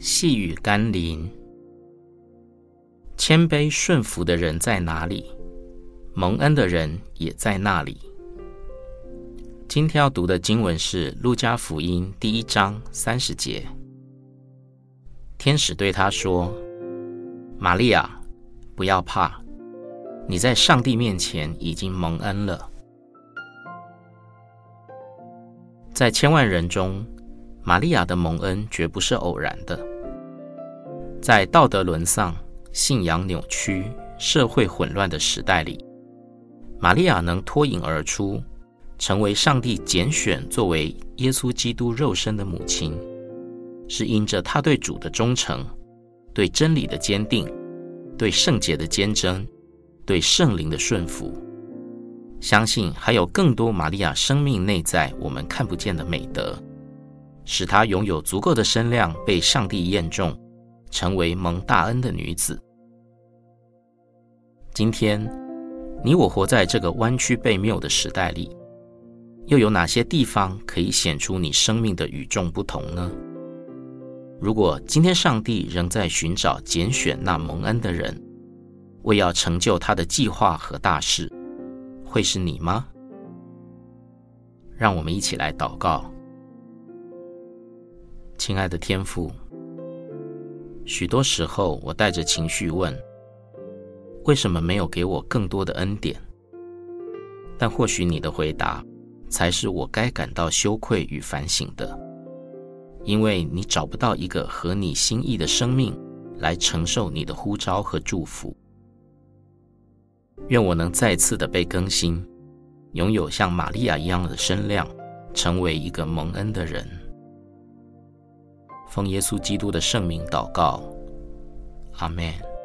细雨甘霖，谦卑顺服的人在哪里，蒙恩的人也在那里。今天要读的经文是《路加福音》第一章三十节。天使对他说：“玛利亚，不要怕，你在上帝面前已经蒙恩了。”在千万人中，玛利亚的蒙恩绝不是偶然的。在道德沦丧、信仰扭曲、社会混乱的时代里，玛利亚能脱颖而出，成为上帝拣选作为耶稣基督肉身的母亲，是因着她对主的忠诚、对真理的坚定、对圣洁的坚贞、对圣灵的顺服。相信还有更多玛利亚生命内在我们看不见的美德，使她拥有足够的身量，被上帝验中，成为蒙大恩的女子。今天，你我活在这个弯曲悖谬的时代里，又有哪些地方可以显出你生命的与众不同呢？如果今天上帝仍在寻找拣选那蒙恩的人，为要成就他的计划和大事。会是你吗？让我们一起来祷告。亲爱的天父，许多时候我带着情绪问：为什么没有给我更多的恩典？但或许你的回答才是我该感到羞愧与反省的，因为你找不到一个合你心意的生命来承受你的呼召和祝福。愿我能再次的被更新，拥有像玛利亚一样的身量，成为一个蒙恩的人。奉耶稣基督的圣名祷告，阿门。